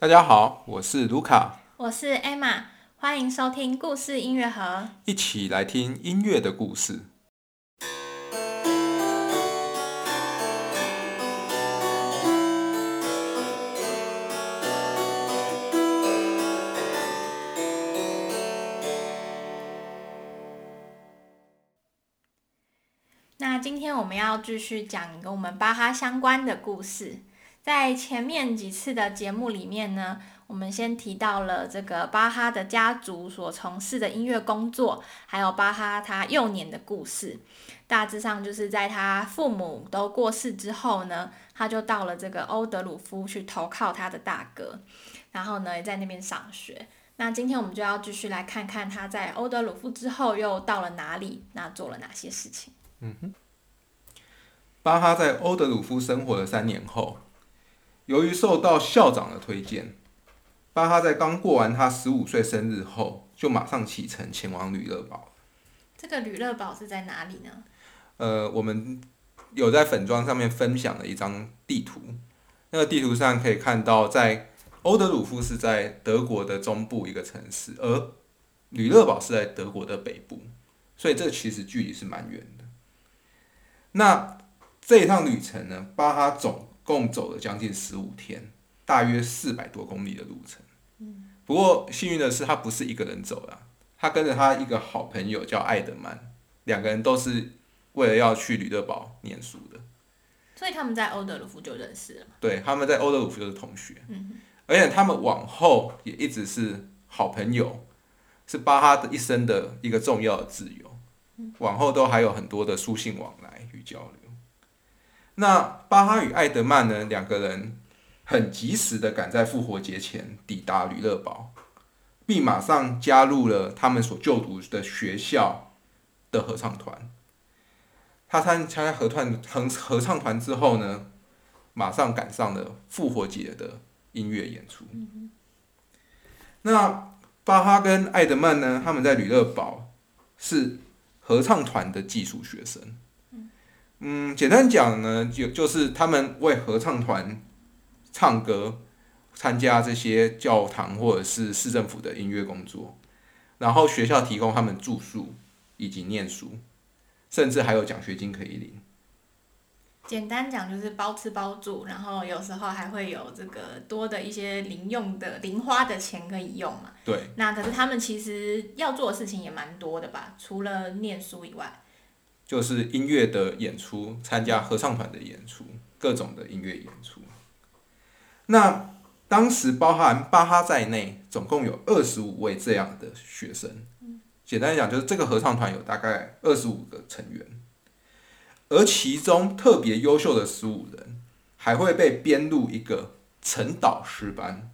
大家好，我是卢卡，我是 Emma，欢迎收听故事音乐盒。一起来听音乐的故事。那今天我们要继续讲跟我们巴哈相关的故事。在前面几次的节目里面呢，我们先提到了这个巴哈的家族所从事的音乐工作，还有巴哈他幼年的故事。大致上就是在他父母都过世之后呢，他就到了这个欧德鲁夫去投靠他的大哥，然后呢也在那边上学。那今天我们就要继续来看看他在欧德鲁夫之后又到了哪里，那做了哪些事情。嗯哼，巴哈在欧德鲁夫生活了三年后。由于受到校长的推荐，巴哈在刚过完他十五岁生日后，就马上启程前往吕乐堡。这个吕乐堡是在哪里呢？呃，我们有在粉砖上面分享了一张地图，那个地图上可以看到，在欧德鲁夫是在德国的中部一个城市，而吕乐堡是在德国的北部，所以这其实距离是蛮远的。那这一趟旅程呢，巴哈总。共走了将近十五天，大约四百多公里的路程。不过幸运的是，他不是一个人走了，他跟着他一个好朋友叫艾德曼，两个人都是为了要去吕德堡念书的。所以他们在欧德鲁夫就认识了。对，他们在欧德鲁夫就是同学。而且他们往后也一直是好朋友，是巴哈的一生的一个重要的挚友。往后都还有很多的书信往来与交流。那巴哈与艾德曼呢？两个人很及时的赶在复活节前抵达吕乐堡，并马上加入了他们所就读的学校的合唱团。他参参加合团合合唱团之后呢，马上赶上了复活节的音乐演出。那巴哈跟艾德曼呢？他们在吕乐堡是合唱团的技术学生。嗯，简单讲呢，就就是他们为合唱团唱歌，参加这些教堂或者是市政府的音乐工作，然后学校提供他们住宿以及念书，甚至还有奖学金可以领。简单讲就是包吃包住，然后有时候还会有这个多的一些零用的零花的钱可以用嘛。对。那可是他们其实要做的事情也蛮多的吧？除了念书以外。就是音乐的演出，参加合唱团的演出，各种的音乐演出。那当时包含巴哈在内，总共有二十五位这样的学生。简单讲，就是这个合唱团有大概二十五个成员，而其中特别优秀的十五人，还会被编入一个陈导师班。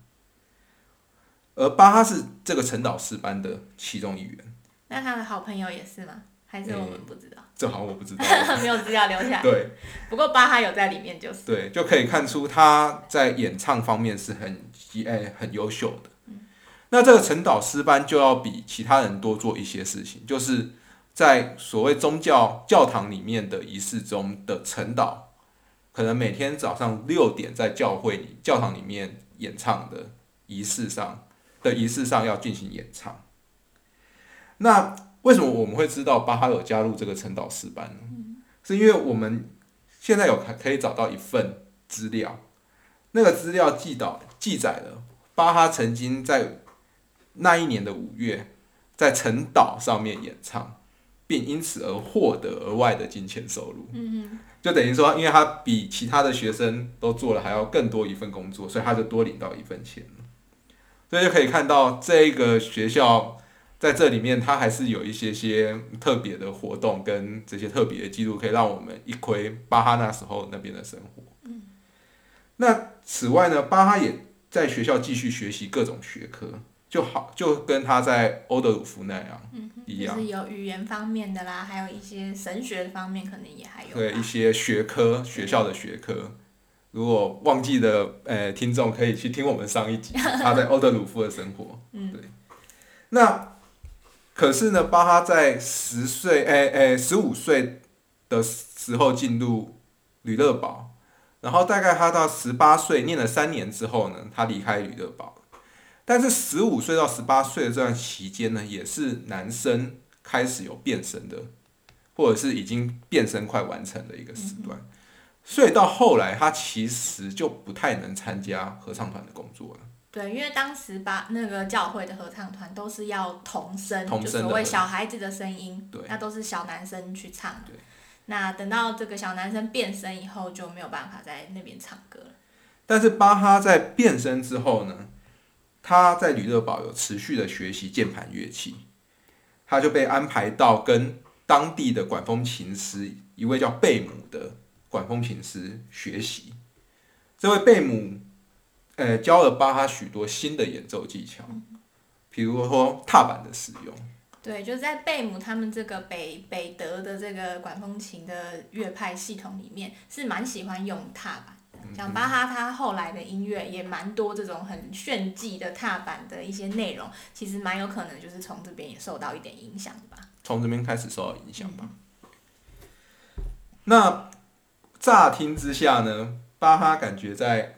而巴哈是这个陈导师班的其中一员。那他的好朋友也是吗？还是我们不知道？这好像我不知道，没有资料留下来。对，不过巴哈有在里面，就是对，就可以看出他在演唱方面是很诶很优秀的。那这个陈导师班就要比其他人多做一些事情，就是在所谓宗教教堂里面的仪式中的陈导，可能每天早上六点在教会里教堂里面演唱的仪式上的仪式上要进行演唱。那为什么我们会知道巴哈有加入这个晨导师班呢？是因为我们现在有可以找到一份资料，那个资料记导记载了巴哈曾经在那一年的五月在晨导上面演唱，并因此而获得额外的金钱收入。嗯就等于说，因为他比其他的学生都做了还要更多一份工作，所以他就多领到一份钱所以就可以看到这个学校。在这里面，它还是有一些些特别的活动跟这些特别的记录，可以让我们一窥巴哈那时候那边的生活。嗯。那此外呢，巴哈也在学校继续学习各种学科，就好就跟他在欧德鲁夫那样一样，就是有语言方面的啦，还有一些神学方面，可能也还有。对一些学科，学校的学科，如果忘记的呃听众可以去听我们上一集他在欧德鲁夫的生活。嗯。对。那。可是呢，巴哈在十岁，诶诶，十五岁的时候进入吕乐堡，然后大概他到十八岁念了三年之后呢，他离开吕乐堡。但是十五岁到十八岁的这段期间呢，也是男生开始有变声的，或者是已经变声快完成的一个时段。所以到后来，他其实就不太能参加合唱团的工作了。对，因为当时把那个教会的合唱团都是要童声，童声就所谓小孩子的声音，对那都是小男生去唱。对，那等到这个小男生变声以后，就没有办法在那边唱歌了。但是巴哈在变声之后呢，他在吕乐堡有持续的学习键盘乐器，他就被安排到跟当地的管风琴师一位叫贝姆的管风琴师学习。这位贝姆，呃，教了巴哈许多新的演奏技巧，比如说踏板的使用。对，就在贝姆他们这个北北德的这个管风琴的乐派系统里面，是蛮喜欢用踏板的。像巴哈他后来的音乐也蛮多这种很炫技的踏板的一些内容，其实蛮有可能就是从这边也受到一点影响吧。从这边开始受到影响吧。那乍听之下呢，巴哈感觉在，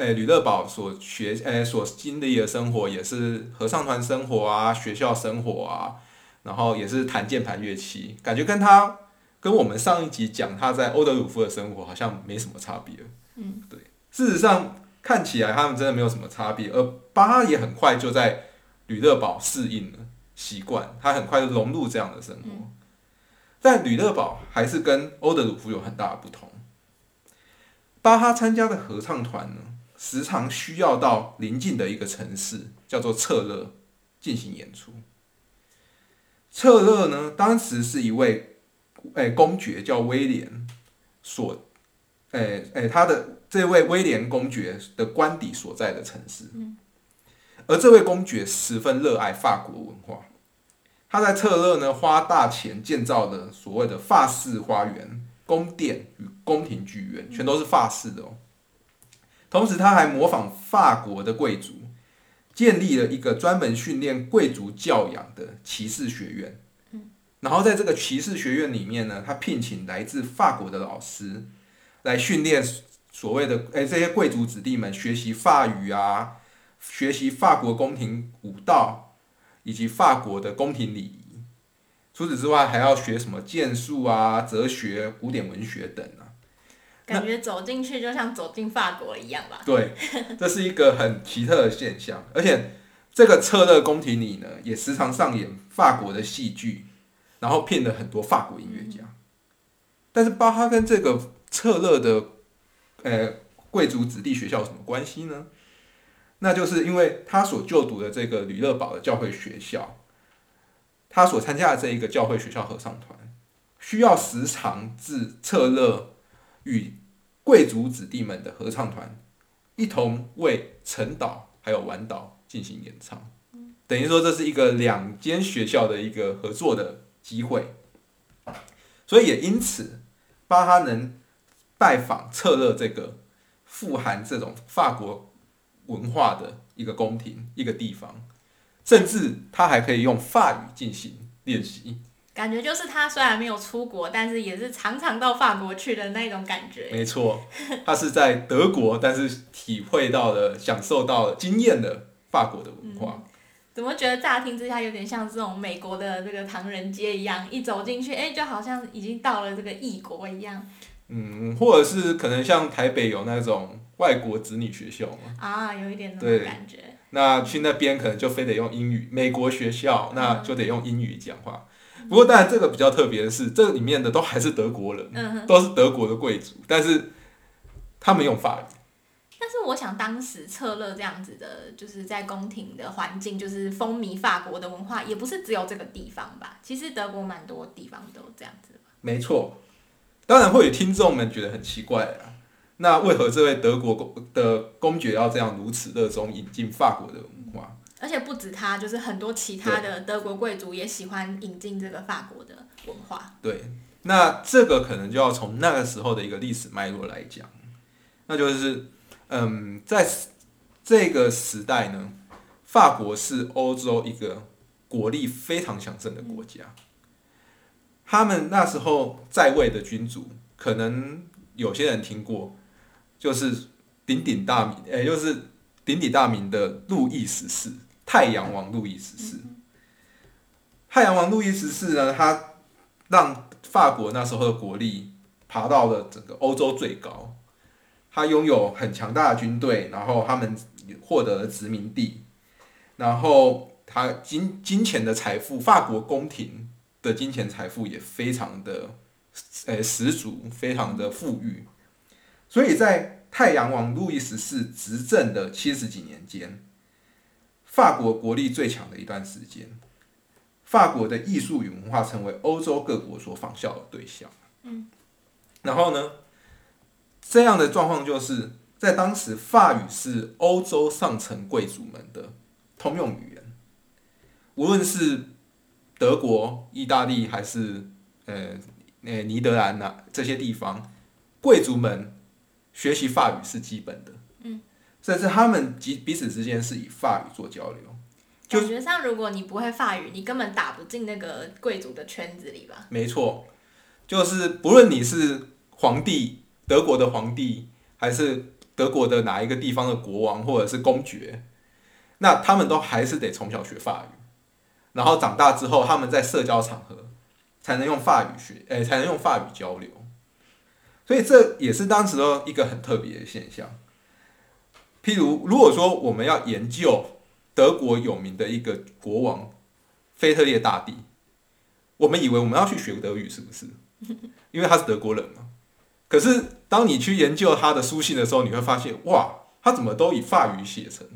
诶吕乐宝所学诶所经历的生活也是合唱团生活啊，学校生活啊，然后也是弹键盘乐器，感觉跟他跟我们上一集讲他在欧德鲁夫的生活好像没什么差别。嗯，对，事实上看起来他们真的没有什么差别，而巴哈也很快就在吕乐堡适应了。习惯，他很快就融入这样的生活。但吕乐堡还是跟欧德鲁夫有很大的不同。巴哈参加的合唱团呢，时常需要到邻近的一个城市，叫做策勒进行演出。策勒呢，当时是一位诶、公爵叫威廉所诶诶、他的这位威廉公爵的官邸所在的城市。而这位公爵十分热爱法国文化，他在策勒呢花大钱建造了所谓的法式花园、宫殿与宫廷剧院，全都是法式的哦。同时，他还模仿法国的贵族，建立了一个专门训练贵族教养的骑士学院。然后在这个骑士学院里面呢，他聘请来自法国的老师来训练所谓的哎这些贵族子弟们学习法语啊。学习法国宫廷舞蹈以及法国的宫廷礼仪，除此之外还要学什么剑术啊、哲学、古典文学等啊。感觉走进去就像走进法国一样吧？对，这是一个很奇特的现象，而且这个策勒宫廷里呢，也时常上演法国的戏剧，然后骗了很多法国音乐家。但是巴哈跟这个策勒的呃贵族子弟学校有什么关系呢？那就是因为他所就读的这个吕乐堡的教会学校，他所参加的这一个教会学校合唱团，需要时常至策勒与贵族子弟们的合唱团一同为陈岛还有晚岛进行演唱，等于说这是一个两间学校的一个合作的机会，所以也因此巴哈能拜访策勒这个富含这种法国。文化的一个宫廷，一个地方，甚至他还可以用法语进行练习。感觉就是他虽然没有出国，但是也是常常到法国去的那种感觉。没错，他是在德国，但是体会到了、享受到了、经验的法国的文化。嗯、怎么觉得乍听之下有点像这种美国的这个唐人街一样，一走进去，哎，就好像已经到了这个异国一样。嗯，或者是可能像台北有那种外国子女学校嘛？啊，有一点那种感觉。那去那边可能就非得用英语，美国学校那就得用英语讲话。不过当然这个比较特别的是，这里面的都还是德国人，嗯、都是德国的贵族，但是他们用法语。但是我想当时策勒这样子的，就是在宫廷的环境，就是风靡法国的文化，也不是只有这个地方吧？其实德国蛮多地方都这样子吧。没错。当然会有听众们觉得很奇怪啊，那为何这位德国公的公爵要这样如此热衷引进法国的文化？而且不止他，就是很多其他的德国贵族也喜欢引进这个法国的文化。对，那这个可能就要从那个时候的一个历史脉络来讲，那就是，嗯，在这个时代呢，法国是欧洲一个国力非常强盛的国家。他们那时候在位的君主可能有些人听过，就是鼎鼎大名，哎、就是鼎鼎大名的路易十四，太阳王路易十四。太阳王路易十四呢，他让法国那时候的国力爬到了整个欧洲最高，他拥有很强大的军队，然后他们获得了殖民地，然后他金金钱的财富，法国宫廷的金钱财富也非常的呃十足，非常的富裕，所以在太阳王路易十四执政的七十几年间，法国国力最强的一段时间。法国的艺术与文化成为欧洲各国所仿效的对象。嗯，然后呢，这样的状况就是在当时，法语是欧洲上层贵族们的通用语言，无论是德国、意大利还是呃呃尼德兰呐、这些地方，贵族们学习法语是基本的。嗯，甚至他们彼彼此之间是以法语做交流。感觉上，如果你不会法语，你根本打不进那个贵族的圈子里吧？没错，就是不论你是皇帝，德国的皇帝，还是德国的哪一个地方的国王，或者是公爵，那他们都还是得从小学法语，然后长大之后，他们在社交场合才能用法语学，诶、才能用法语交流。所以这也是当时的一个很特别的现象。譬如，如果说我们要研究德国有名的一个国王腓特烈大帝，我们以为我们要去学德语，是不是？因为他是德国人嘛。可是当你去研究他的书信的时候，你会发现，哇，他怎么都以法语写成？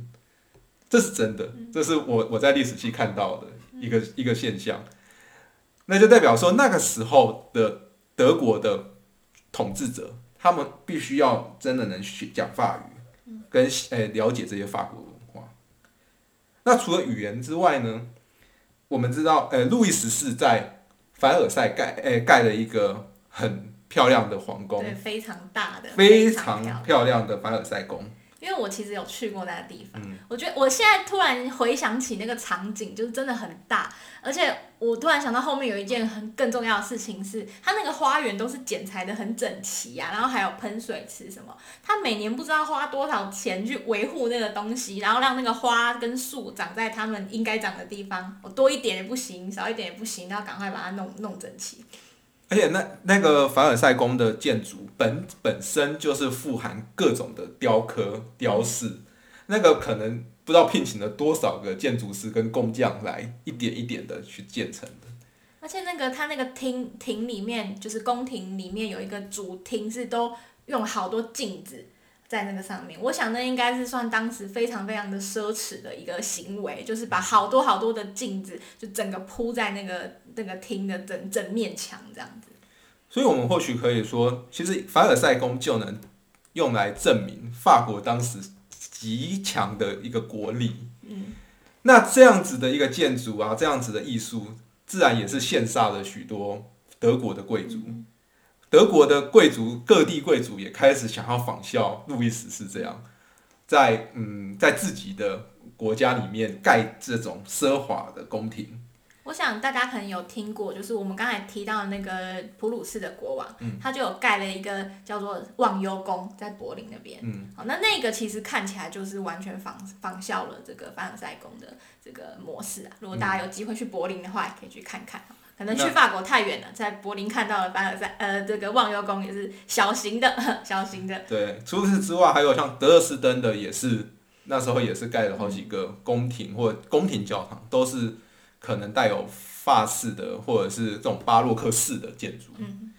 这是真的，这是我我在历史系看到的一个一个现象。那就代表说，那个时候的德国的统治者，他们必须要真的能学讲法语，跟诶、了解这些法国文化。那除了语言之外呢，我们知道，呃，路易十四在凡尔赛盖，诶、盖了一个很漂亮的皇宫，对，非常大的，非常漂亮。常漂亮的凡尔赛宫。因为我其实有去过那个地方，嗯。我觉得我现在突然回想起那个场景，就是真的很大，而且我突然想到后面有一件很更重要的事情是，它那个花园都是剪裁的很整齐啊，然后还有喷水池什么，它每年不知道花多少钱去维护那个东西，然后让那个花跟树长在它们应该长的地方，我多一点也不行，少一点也不行，要赶快把它弄弄整齐。而且那那个凡尔赛宫的建筑本本身就是富含各种的雕刻雕饰，那个可能不知道聘请了多少个建筑师跟工匠来一点一点的去建成的。而且那个他那个厅厅里面，就是宫廷里面有一个主厅，是都用好多镜子在那个上面。我想那应该是算当时非常非常的奢侈的一个行为，就是把好多好多的镜子就整个铺在那个那个厅的整整面墙这样子。所以，我们或许可以说，其实凡尔赛宫就能用来证明法国当时极强的一个国力。嗯，那这样子的一个建筑啊，这样子的艺术，自然也是羡煞了许多德国的贵族。德国的贵族，各地贵族也开始想要仿效路易十四这样，在嗯，在自己的国家里面盖这种奢华的宫廷。我想大家可能有听过，就是我们刚才提到的那个普鲁士的国王，他就有盖了一个叫做忘忧宫，在柏林那边。嗯，好，那那个其实看起来就是完全仿仿效了这个凡尔赛宫的这个模式啊。如果大家有机会去柏林的话，也可以去看看。可能去法国太远了，在柏林看到了凡尔赛呃这个忘忧宫也是小型的 小型的。对，除此之外，还有像德勒斯登的，也是那时候也是盖了好几个宫廷或宫廷教堂，都是可能带有法式的或者是这种巴洛克式的建筑。嗯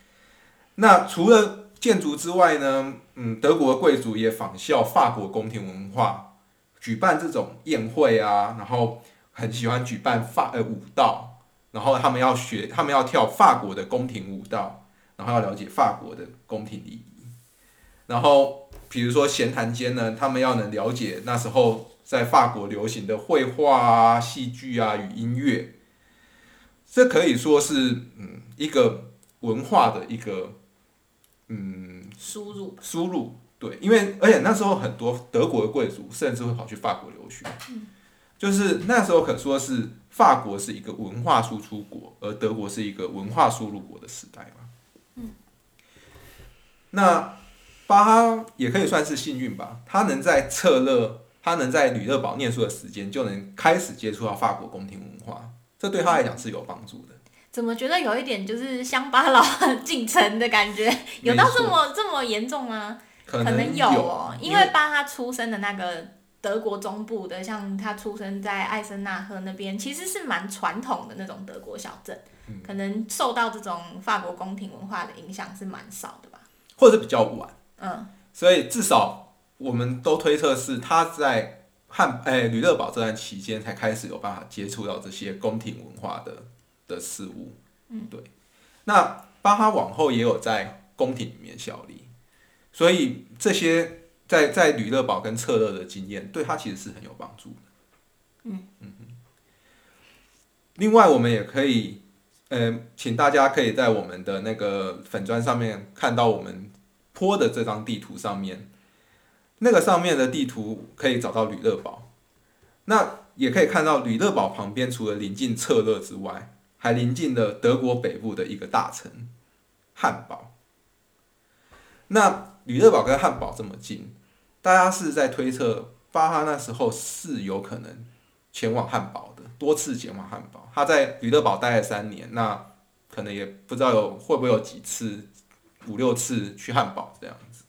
那除了建筑之外呢，嗯，德国的贵族也仿效法国宫廷文化，举办这种宴会啊，然后很喜欢举办法呃舞蹈，然后他们要学，他们要跳法国的宫廷舞蹈，然后要了解法国的宫廷礼仪，然后比如说闲谈间呢，他们要能了解那时候在法国流行的绘画啊、戏剧啊与音乐，这可以说是嗯一个文化的一个嗯输入。输入。对，因为而且那时候很多德国的贵族甚至会跑去法国留学，就是那时候可说是法国是一个文化输出国，而德国是一个文化输入国的时代嘛。那巴哈也可以算是幸运吧，他能在策勒，他能在吕勒堡念书的时间就能开始接触到法国宫廷文化，这对他来讲是有帮助的。怎么觉得有一点就是乡巴佬进城的感觉？有到这么这么严重吗？可能有哦，因为巴哈出生的那个德国中部的，像他出生在艾森纳赫那边，其实是蛮传统的那种德国小镇，可能受到这种法国宫廷文化的影响是蛮少的吧，或者比较晚。嗯，所以至少我们都推测是他在汉哎吕勒堡这段期间才开始有办法接触到这些宫廷文化的。的事物，嗯，对。那巴哈往后也有在宫廷里面效力，所以这些在在吕勒堡跟策勒的经验，对他其实是很有帮助的。嗯嗯嗯另外，我们也可以，呃，请大家可以在我们的那个粉砖上面看到我们坡的这张地图上面，那个上面的地图可以找到吕勒堡，那也可以看到吕乐堡旁边除了临近策勒之外。还临近了德国北部的一个大城汉堡。那吕勒堡跟汉堡这么近，大家是在推测巴哈那时候是有可能前往汉堡的，多次前往汉堡。他在吕勒堡待了三年，那可能也不知道有会不会有几次五六次去汉堡这样子。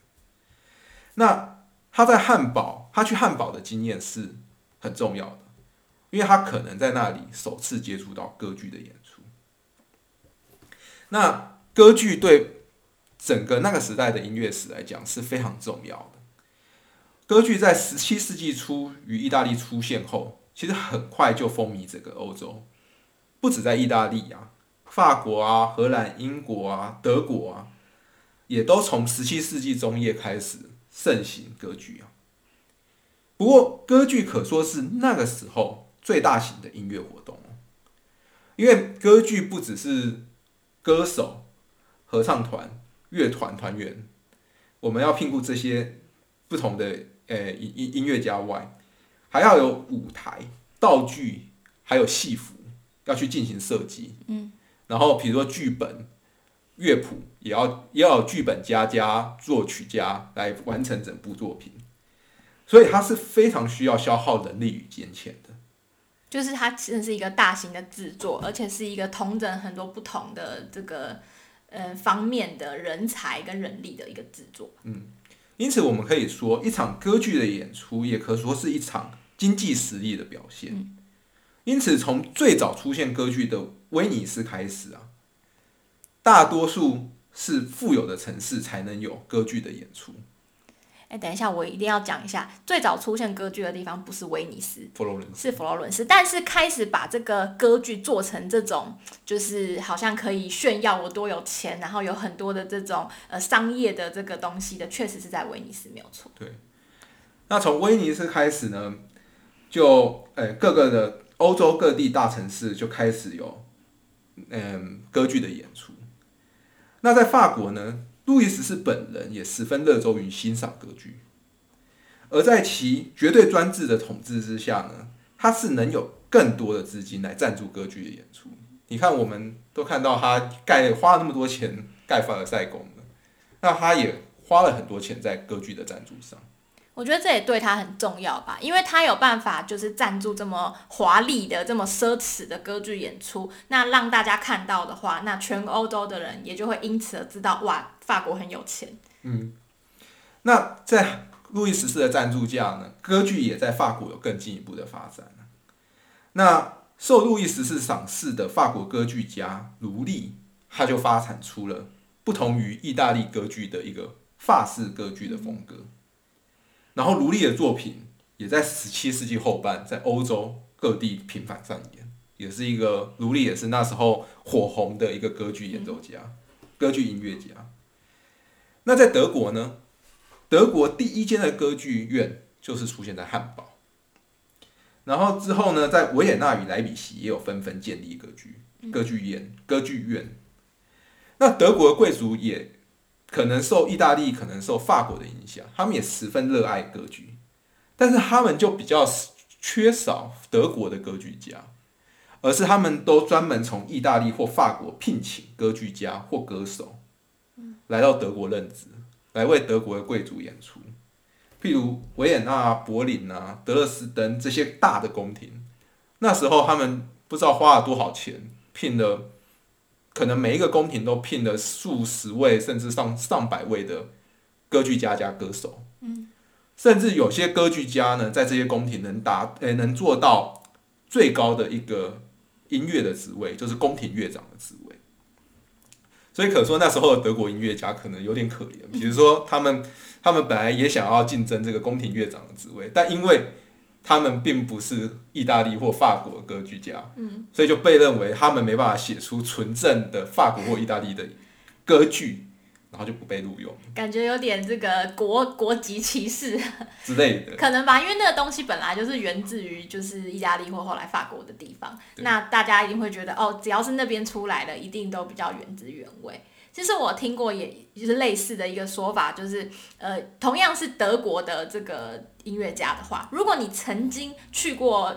那他在汉堡，他去汉堡的经验是很重要的，因为他可能在那里首次接触到歌剧的演出。那歌剧对整个那个时代的音乐史来讲是非常重要的。歌剧在十七世纪初于意大利出现后，其实很快就风靡整个欧洲，不止在意大利啊，法国啊、荷兰、英国啊、德国啊，也都从十七世纪中叶开始盛行歌剧啊。不过，歌剧可说是那个时候最大型的音乐活动因为歌剧不只是歌手、合唱团、乐团团员，我们要聘雇这些不同的呃音音音乐家外，还要有舞台、道具，还有戏服要去进行设计。嗯，然后比如说剧本、乐谱，也要也要有剧本家加作曲家来完成整部作品，所以它是非常需要消耗人力与金钱的。就是它其实是一个大型的制作，而且是一个同整很多不同的这个呃方面的人才跟人力的一个制作。嗯，因此我们可以说，一场歌剧的演出也可说是一场经济实力的表现。因此，从最早出现歌剧的威尼斯开始啊，大多数是富有的城市才能有歌剧的演出。哎，等一下，我一定要讲一下，最早出现歌剧的地方不是威尼斯，佛罗伦是佛罗伦斯。但是开始把这个歌剧做成这种，就是好像可以炫耀我多有钱，然后有很多的这种呃商业的这个东西的，确实是在威尼斯，没有错。对。那从威尼斯开始呢，就呃各个的欧洲各地大城市就开始有嗯歌剧的演出。那在法国呢？路易十四本人也十分热衷于欣赏歌剧，而在其绝对专制的统治之下呢，他是能有更多的资金来赞助歌剧的演出。你看，我们都看到他盖花了那么多钱盖凡尔赛宫了，那他也花了很多钱在歌剧的赞助上。我觉得这也对他很重要吧，因为他有办法就是赞助这么华丽的、这么奢侈的歌剧演出，那让大家看到的话，那全欧洲的人也就会因此而知道，哇，法国很有钱。嗯，那在路易十四的赞助下呢，歌剧也在法国有更进一步的发展那受路易十四赏识的法国歌剧家卢利，他就发展出了不同于意大利歌剧的一个法式歌剧的风格。然后卢利的作品也在十七世纪后半在欧洲各地频繁上演，也是一个卢利也是那时候火红的一个歌剧演奏家、歌剧音乐家。那在德国呢？德国第一间的歌剧院就是出现在汉堡，然后之后呢，在维也纳与莱比锡也有纷纷建立歌剧歌剧院歌剧院。那德国的贵族也。可能受意大利、可能受法国的影响，他们也十分热爱歌剧，但是他们就比较缺少德国的歌剧家，而是他们都专门从意大利或法国聘请歌剧家或歌手，来到德国任职，来为德国的贵族演出，譬如维也纳、柏林啊、德勒斯登这些大的宫廷。那时候他们不知道花了多少钱，聘了可能每一个宫廷都聘了数十位甚至上上百位的歌剧家加歌手。嗯，甚至有些歌剧家呢，在这些宫廷能达诶、能做到最高的一个音乐的职位，就是宫廷乐长的职位。所以可说那时候的德国音乐家可能有点可怜，比如说他们他们本来也想要竞争这个宫廷乐长的职位，但因为他们并不是意大利或法国的歌剧家，嗯，所以就被认为他们没办法写出纯正的法国或意大利的歌剧，然后就不被录用感觉有点这个国国籍歧视，之类的。可能吧，因为那个东西本来就是源自于就是意大利或后来法国的地方，那大家一定会觉得哦，只要是那边出来的，一定都比较原汁原味。其实我听过，也就是类似的一个说法，就是呃，同样是德国的这个音乐家的话，如果你曾经去过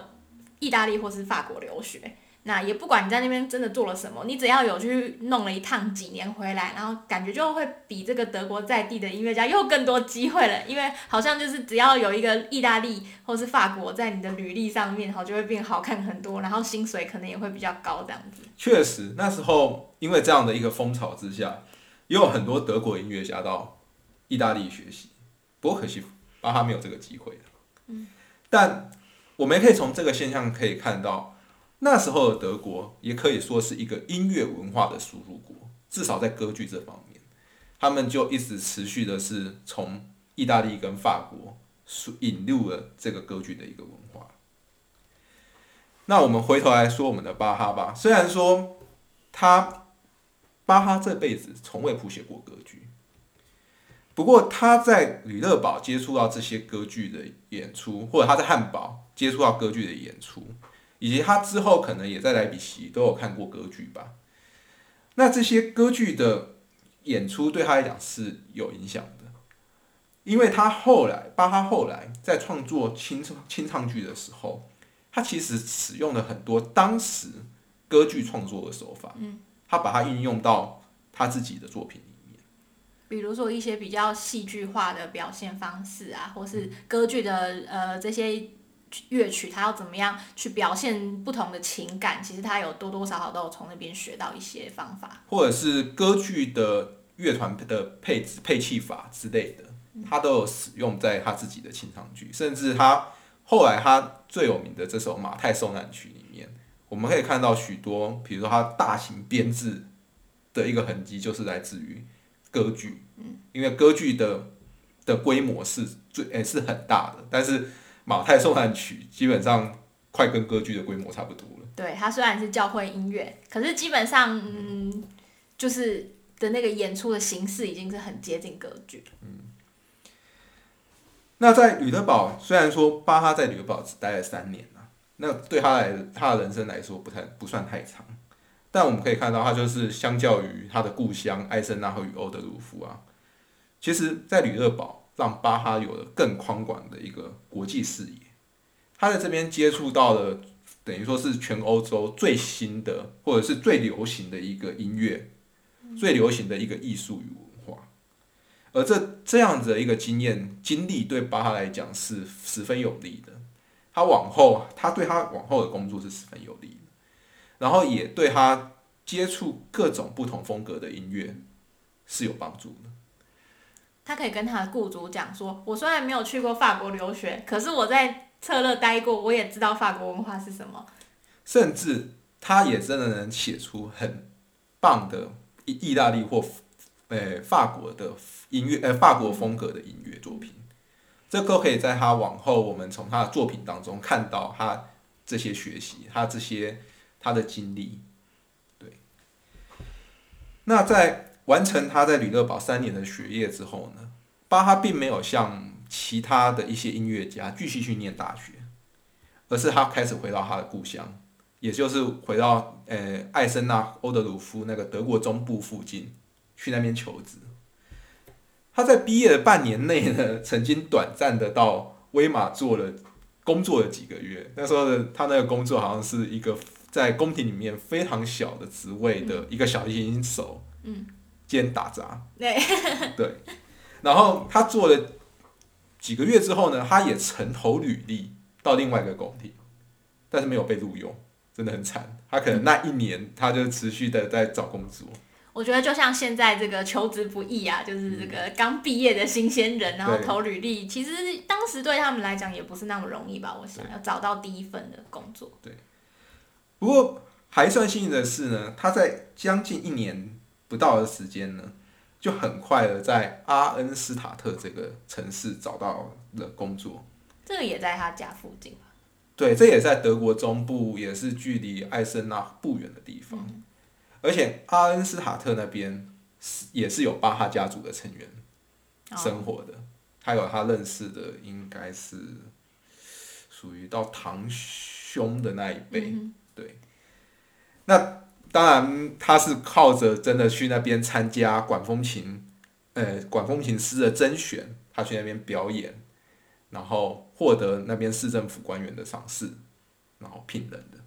意大利或是法国留学，那也不管你在那边真的做了什么，你只要有去弄了一趟，几年回来，然后感觉就会比这个德国在地的音乐家又更多机会了，因为好像就是只要有一个意大利或是法国在你的履历上面，好就会变好看很多，然后薪水可能也会比较高这样子。确实，那时候因为这样的一个风潮之下，也有很多德国音乐家到意大利学习，不过可惜巴哈没有这个机会嗯，但我们也可以从这个现象可以看到。那时候的德国也可以说是一个音乐文化的输入国，至少在歌剧这方面，他们就一直持续的是从意大利跟法国引入了这个歌剧的一个文化。那我们回头来说我们的巴哈吧，虽然说他巴哈这辈子从未谱写过歌剧，不过他在吕乐堡接触到这些歌剧的演出，或者他在汉堡接触到歌剧的演出。以及他之后可能也在莱比锡都有看过歌剧吧，那这些歌剧的演出对他来讲是有影响的，因为他后来巴哈后来在创作清唱清唱剧的时候，他其实使用了很多当时歌剧创作的手法，嗯，他把它运用到他自己的作品比如说一些比较戏剧化的表现方式啊，或是歌剧的呃这些。乐曲它要怎么样去表现不同的情感？其实他有多多少少都有从那边学到一些方法，或者是歌剧的乐团的配置、配器法之类的，他都有使用在他自己的清唱剧。甚至他后来他最有名的这首《马太受难曲》里面，我们可以看到许多，比如说他大型编制的一个痕迹，就是来自于歌剧。嗯，因为歌剧的的规模是最诶是很大的，但是。马太受难曲基本上快跟歌剧的规模差不多了。对，它虽然是教会音乐，可是基本上，嗯，就是的那个演出的形式已经是很接近歌剧。嗯。那在吕德堡，虽然说巴哈在吕德堡只待了三年啊，那对他来他的人生来说不太不算太长，但我们可以看到，他就是相较于他的故乡艾森纳和与欧德鲁夫啊，其实，在吕德堡。让巴哈有了更宽广的一个国际视野，他在这边接触到了等于说是全欧洲最新的或者是最流行的一个音乐，最流行的一个艺术与文化，而这这样子的一个经验经历对巴哈来讲是十分有利的，他往后他对他往后的工作是十分有利，然后也对他接触各种不同风格的音乐是有帮助的。他可以跟他的雇主讲说：“我虽然没有去过法国留学，可是我在策勒待过，我也知道法国文化是什么。”甚至他也真的能写出很棒的意意大利或呃法国的音乐，呃法国风格的音乐作品。这都可以在他往后，我们从他的作品当中看到他这些学习，他这些他的经历。对。那在。完成他在吕勒堡三年的学业之后呢，巴哈并没有像其他的一些音乐家继续去念大学，而是他开始回到他的故乡，也就是回到呃艾森纳欧德鲁夫那个德国中部附近去那边求职。他在毕业的半年内呢，曾经短暂的到威马做了工作了几个月。那时候的他那个工作好像是一个在宫廷里面非常小的职位的一个小提琴手。嗯。兼打杂，对，对，然后他做了几个月之后呢，他也曾投履历到另外一个宫廷，但是没有被录用，真的很惨。他可能那一年他就持续的在找工作。我觉得就像现在这个求职不易啊，就是这个刚毕业的新鲜人，然后投履历，其实当时对他们来讲也不是那么容易吧？我想要找到第一份的工作。不过还算幸运的是呢，他在将近一年不到的时间呢，就很快的在阿恩斯塔特这个城市找到了工作。这个也在他家附近吧？对，这也在德国中部，也是距离艾森纳不远的地方。而且阿恩斯塔特那边是也是有巴哈家族的成员哦生活的，还有他认识的应该是属于到堂兄的那一辈。嗯那当然，他是靠着真的去那边参加管风琴，呃，管风琴师的甄选，他去那边表演，然后获得那边市政府官员的赏识，然后聘人的，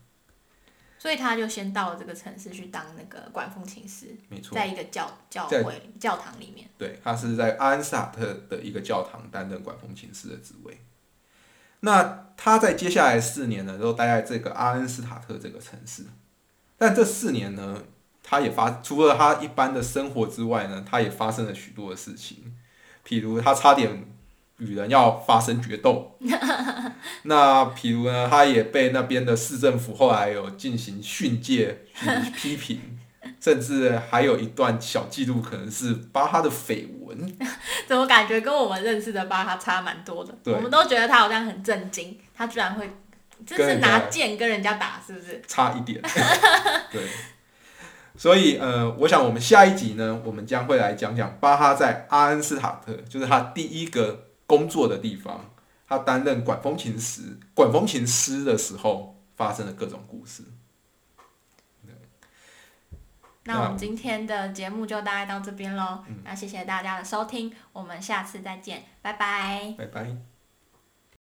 所以他就先到了这个城市去当那个管风琴师，没错。在一个教教会教堂里面。对，他是在阿恩斯塔特的一个教堂担任管风琴师的职位。那他在接下来四年呢，都待在这个阿恩斯塔特这个城市。但这四年呢，他也发除了他一般的生活之外呢，他也发生了许多的事情，譬如他差点与人要发生决斗。那譬如呢，他也被那边的市政府后来有进行训诫、去 批评。甚至还有一段小记录，可能是巴哈的绯闻。怎么感觉跟我们认识的巴哈差蛮多的？我们都觉得他好像很震惊，他居然会，就是拿剑跟人家打，是不是？差一点，对。所以呃，我想我们下一集呢，我们将会来讲讲巴哈在阿恩斯塔特，就是他第一个工作的地方，他担任管风琴师、管风琴师的时候发生的各种故事。那我们今天的节目就大概到这边喽。那谢谢大家的收听，我们下次再见，拜拜。拜拜。